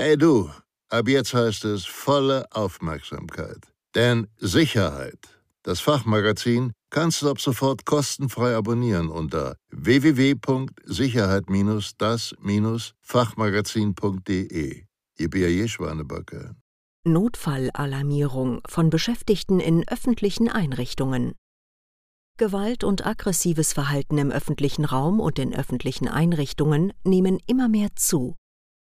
Hey du, ab jetzt heißt es volle Aufmerksamkeit. Denn Sicherheit, das Fachmagazin, kannst du ab sofort kostenfrei abonnieren unter www.sicherheit-das-fachmagazin.de. Ihr B.A.J. Schwanebacke. Notfallalarmierung von Beschäftigten in öffentlichen Einrichtungen. Gewalt und aggressives Verhalten im öffentlichen Raum und in öffentlichen Einrichtungen nehmen immer mehr zu.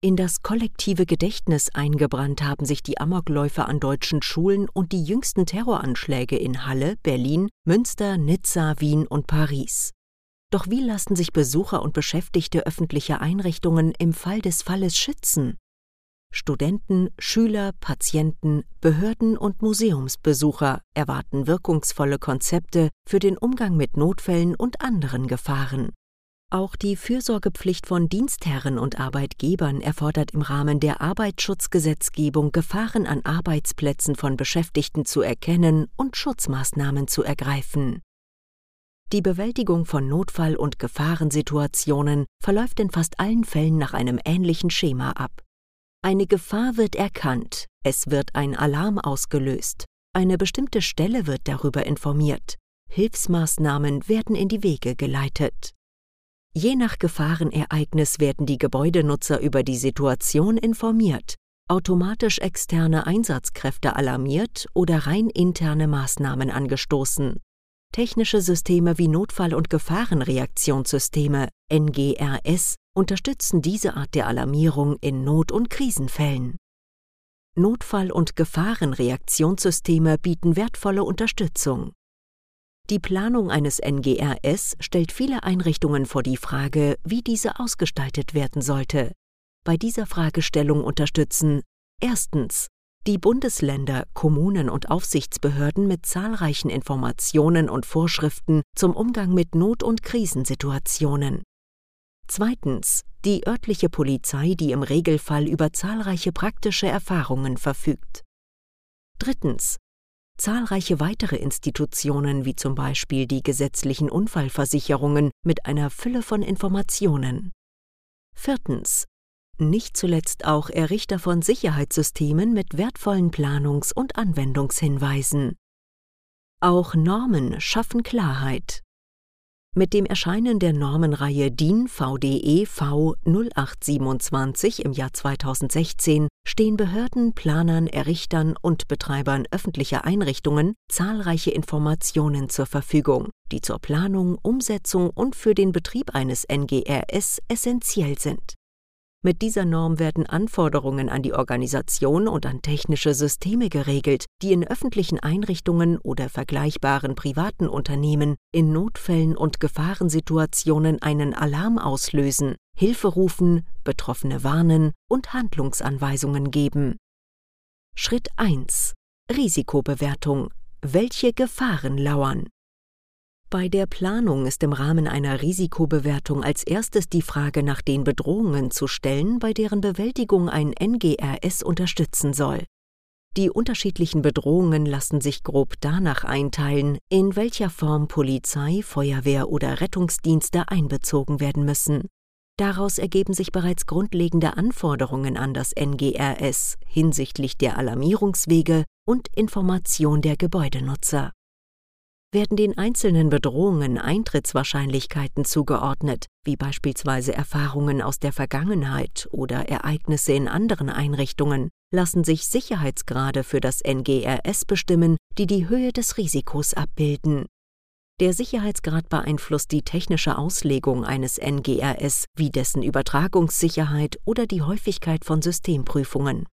In das kollektive Gedächtnis eingebrannt haben sich die Amokläufe an deutschen Schulen und die jüngsten Terroranschläge in Halle, Berlin, Münster, Nizza, Wien und Paris. Doch wie lassen sich Besucher und Beschäftigte öffentlicher Einrichtungen im Fall des Falles schützen? Studenten, Schüler, Patienten, Behörden und Museumsbesucher erwarten wirkungsvolle Konzepte für den Umgang mit Notfällen und anderen Gefahren. Auch die Fürsorgepflicht von Dienstherren und Arbeitgebern erfordert im Rahmen der Arbeitsschutzgesetzgebung Gefahren an Arbeitsplätzen von Beschäftigten zu erkennen und Schutzmaßnahmen zu ergreifen. Die Bewältigung von Notfall- und Gefahrensituationen verläuft in fast allen Fällen nach einem ähnlichen Schema ab. Eine Gefahr wird erkannt, es wird ein Alarm ausgelöst, eine bestimmte Stelle wird darüber informiert, Hilfsmaßnahmen werden in die Wege geleitet. Je nach Gefahrenereignis werden die Gebäudenutzer über die Situation informiert, automatisch externe Einsatzkräfte alarmiert oder rein interne Maßnahmen angestoßen. Technische Systeme wie Notfall- und Gefahrenreaktionssysteme NGRS unterstützen diese Art der Alarmierung in Not- und Krisenfällen. Notfall- und Gefahrenreaktionssysteme bieten wertvolle Unterstützung. Die Planung eines NGRS stellt viele Einrichtungen vor die Frage, wie diese ausgestaltet werden sollte. Bei dieser Fragestellung unterstützen erstens die Bundesländer, Kommunen und Aufsichtsbehörden mit zahlreichen Informationen und Vorschriften zum Umgang mit Not- und Krisensituationen. Zweitens die örtliche Polizei, die im Regelfall über zahlreiche praktische Erfahrungen verfügt. Drittens zahlreiche weitere Institutionen wie zum Beispiel die gesetzlichen Unfallversicherungen mit einer Fülle von Informationen. Viertens nicht zuletzt auch Errichter von Sicherheitssystemen mit wertvollen Planungs- und Anwendungshinweisen. Auch Normen schaffen Klarheit. Mit dem Erscheinen der Normenreihe DIN VDE V 0827 im Jahr 2016 stehen Behörden, Planern, Errichtern und Betreibern öffentlicher Einrichtungen zahlreiche Informationen zur Verfügung, die zur Planung, Umsetzung und für den Betrieb eines NGRS essentiell sind. Mit dieser Norm werden Anforderungen an die Organisation und an technische Systeme geregelt, die in öffentlichen Einrichtungen oder vergleichbaren privaten Unternehmen in Notfällen und Gefahrensituationen einen Alarm auslösen, Hilfe rufen, Betroffene warnen und Handlungsanweisungen geben. Schritt 1 Risikobewertung Welche Gefahren lauern? Bei der Planung ist im Rahmen einer Risikobewertung als erstes die Frage nach den Bedrohungen zu stellen, bei deren Bewältigung ein NGRS unterstützen soll. Die unterschiedlichen Bedrohungen lassen sich grob danach einteilen, in welcher Form Polizei, Feuerwehr oder Rettungsdienste einbezogen werden müssen. Daraus ergeben sich bereits grundlegende Anforderungen an das NGRS hinsichtlich der Alarmierungswege und Information der Gebäudenutzer werden den einzelnen Bedrohungen Eintrittswahrscheinlichkeiten zugeordnet, wie beispielsweise Erfahrungen aus der Vergangenheit oder Ereignisse in anderen Einrichtungen, lassen sich Sicherheitsgrade für das NGRS bestimmen, die die Höhe des Risikos abbilden. Der Sicherheitsgrad beeinflusst die technische Auslegung eines NGRS wie dessen Übertragungssicherheit oder die Häufigkeit von Systemprüfungen.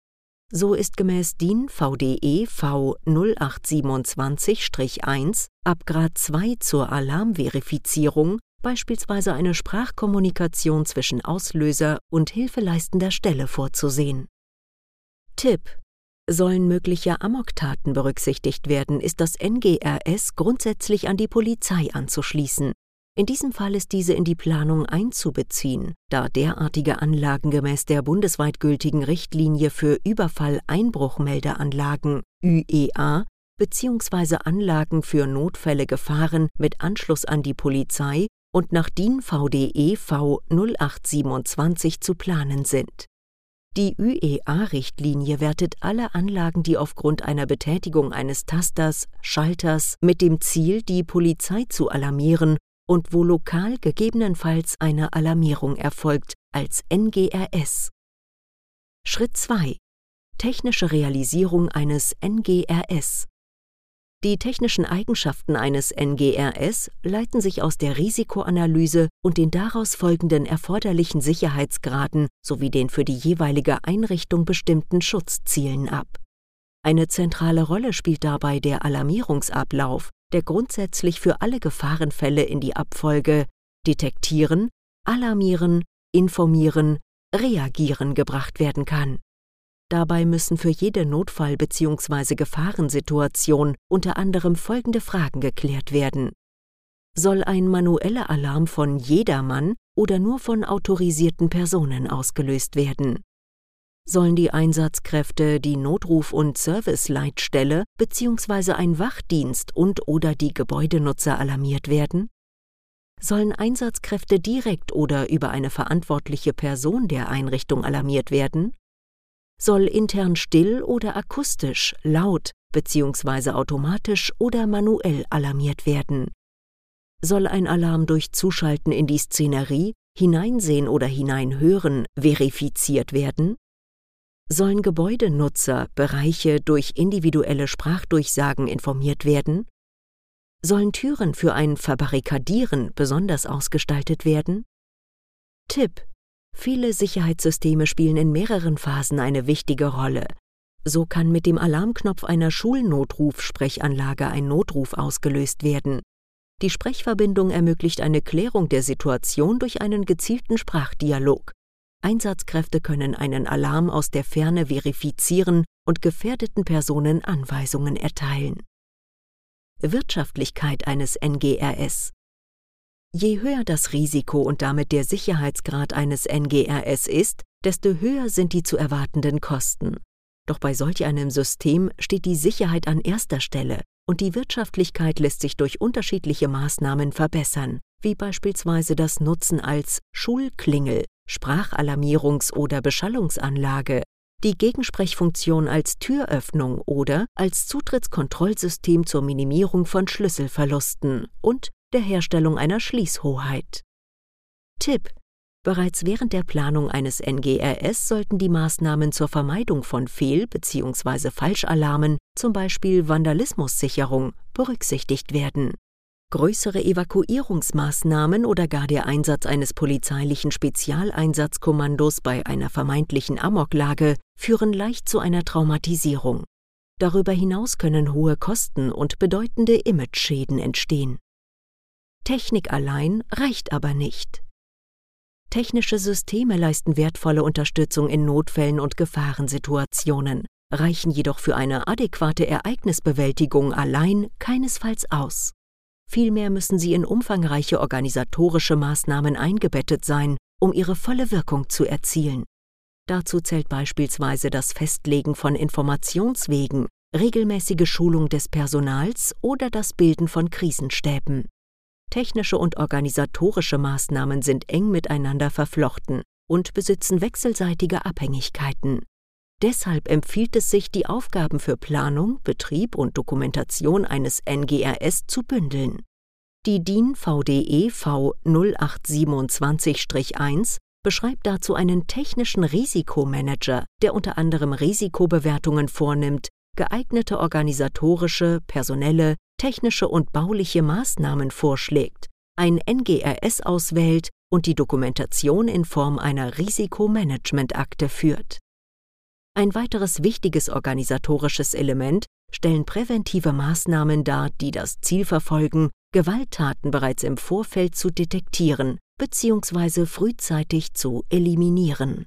So ist gemäß DIN VDE V 0827-1 ab Grad 2 zur Alarmverifizierung beispielsweise eine Sprachkommunikation zwischen Auslöser und hilfeleistender Stelle vorzusehen. Tipp Sollen mögliche Amoktaten berücksichtigt werden, ist das NGRS grundsätzlich an die Polizei anzuschließen. In diesem Fall ist diese in die Planung einzubeziehen, da derartige Anlagen gemäß der bundesweit gültigen Richtlinie für Überfall-Einbruchmeldeanlagen UEA bzw. Anlagen für Notfälle Gefahren mit Anschluss an die Polizei und nach DIN VDE V 0827 zu planen sind Die UEA-Richtlinie wertet alle Anlagen, die aufgrund einer Betätigung eines Tasters, Schalters mit dem Ziel, die Polizei zu alarmieren und wo lokal gegebenenfalls eine Alarmierung erfolgt, als NGRS. Schritt 2. Technische Realisierung eines NGRS. Die technischen Eigenschaften eines NGRS leiten sich aus der Risikoanalyse und den daraus folgenden erforderlichen Sicherheitsgraden sowie den für die jeweilige Einrichtung bestimmten Schutzzielen ab. Eine zentrale Rolle spielt dabei der Alarmierungsablauf, der grundsätzlich für alle Gefahrenfälle in die Abfolge detektieren, alarmieren, informieren, reagieren gebracht werden kann. Dabei müssen für jede Notfall- bzw. Gefahrensituation unter anderem folgende Fragen geklärt werden. Soll ein manueller Alarm von jedermann oder nur von autorisierten Personen ausgelöst werden? Sollen die Einsatzkräfte die Notruf- und Serviceleitstelle bzw. ein Wachdienst und/oder die Gebäudenutzer alarmiert werden? Sollen Einsatzkräfte direkt oder über eine verantwortliche Person der Einrichtung alarmiert werden? Soll intern still oder akustisch, laut bzw. automatisch oder manuell alarmiert werden. Soll ein Alarm durch Zuschalten in die Szenerie, Hineinsehen oder Hineinhören verifiziert werden? Sollen Gebäudenutzer, Bereiche durch individuelle Sprachdurchsagen informiert werden? Sollen Türen für ein Verbarrikadieren besonders ausgestaltet werden? Tipp Viele Sicherheitssysteme spielen in mehreren Phasen eine wichtige Rolle. So kann mit dem Alarmknopf einer Schulnotrufsprechanlage ein Notruf ausgelöst werden. Die Sprechverbindung ermöglicht eine Klärung der Situation durch einen gezielten Sprachdialog. Einsatzkräfte können einen Alarm aus der Ferne verifizieren und gefährdeten Personen Anweisungen erteilen. Wirtschaftlichkeit eines NGRS Je höher das Risiko und damit der Sicherheitsgrad eines NGRS ist, desto höher sind die zu erwartenden Kosten. Doch bei solch einem System steht die Sicherheit an erster Stelle und die Wirtschaftlichkeit lässt sich durch unterschiedliche Maßnahmen verbessern, wie beispielsweise das Nutzen als Schulklingel, Sprachalarmierungs- oder Beschallungsanlage, die Gegensprechfunktion als Türöffnung oder als Zutrittskontrollsystem zur Minimierung von Schlüsselverlusten und der Herstellung einer Schließhoheit. Tipp Bereits während der Planung eines NGRS sollten die Maßnahmen zur Vermeidung von Fehl- bzw. Falschalarmen, zum Beispiel Vandalismussicherung, berücksichtigt werden. Größere Evakuierungsmaßnahmen oder gar der Einsatz eines polizeilichen Spezialeinsatzkommandos bei einer vermeintlichen Amoklage führen leicht zu einer Traumatisierung. Darüber hinaus können hohe Kosten und bedeutende Imageschäden entstehen. Technik allein reicht aber nicht. Technische Systeme leisten wertvolle Unterstützung in Notfällen und Gefahrensituationen, reichen jedoch für eine adäquate Ereignisbewältigung allein keinesfalls aus. Vielmehr müssen sie in umfangreiche organisatorische Maßnahmen eingebettet sein, um ihre volle Wirkung zu erzielen. Dazu zählt beispielsweise das Festlegen von Informationswegen, regelmäßige Schulung des Personals oder das Bilden von Krisenstäben. Technische und organisatorische Maßnahmen sind eng miteinander verflochten und besitzen wechselseitige Abhängigkeiten. Deshalb empfiehlt es sich, die Aufgaben für Planung, Betrieb und Dokumentation eines NGRS zu bündeln. Die DIN VDE V 0827-1 beschreibt dazu einen technischen Risikomanager, der unter anderem Risikobewertungen vornimmt, geeignete organisatorische, personelle, technische und bauliche Maßnahmen vorschlägt, ein NGRS auswählt und die Dokumentation in Form einer Risikomanagementakte führt. Ein weiteres wichtiges organisatorisches Element stellen präventive Maßnahmen dar, die das Ziel verfolgen, Gewalttaten bereits im Vorfeld zu detektieren bzw. frühzeitig zu eliminieren.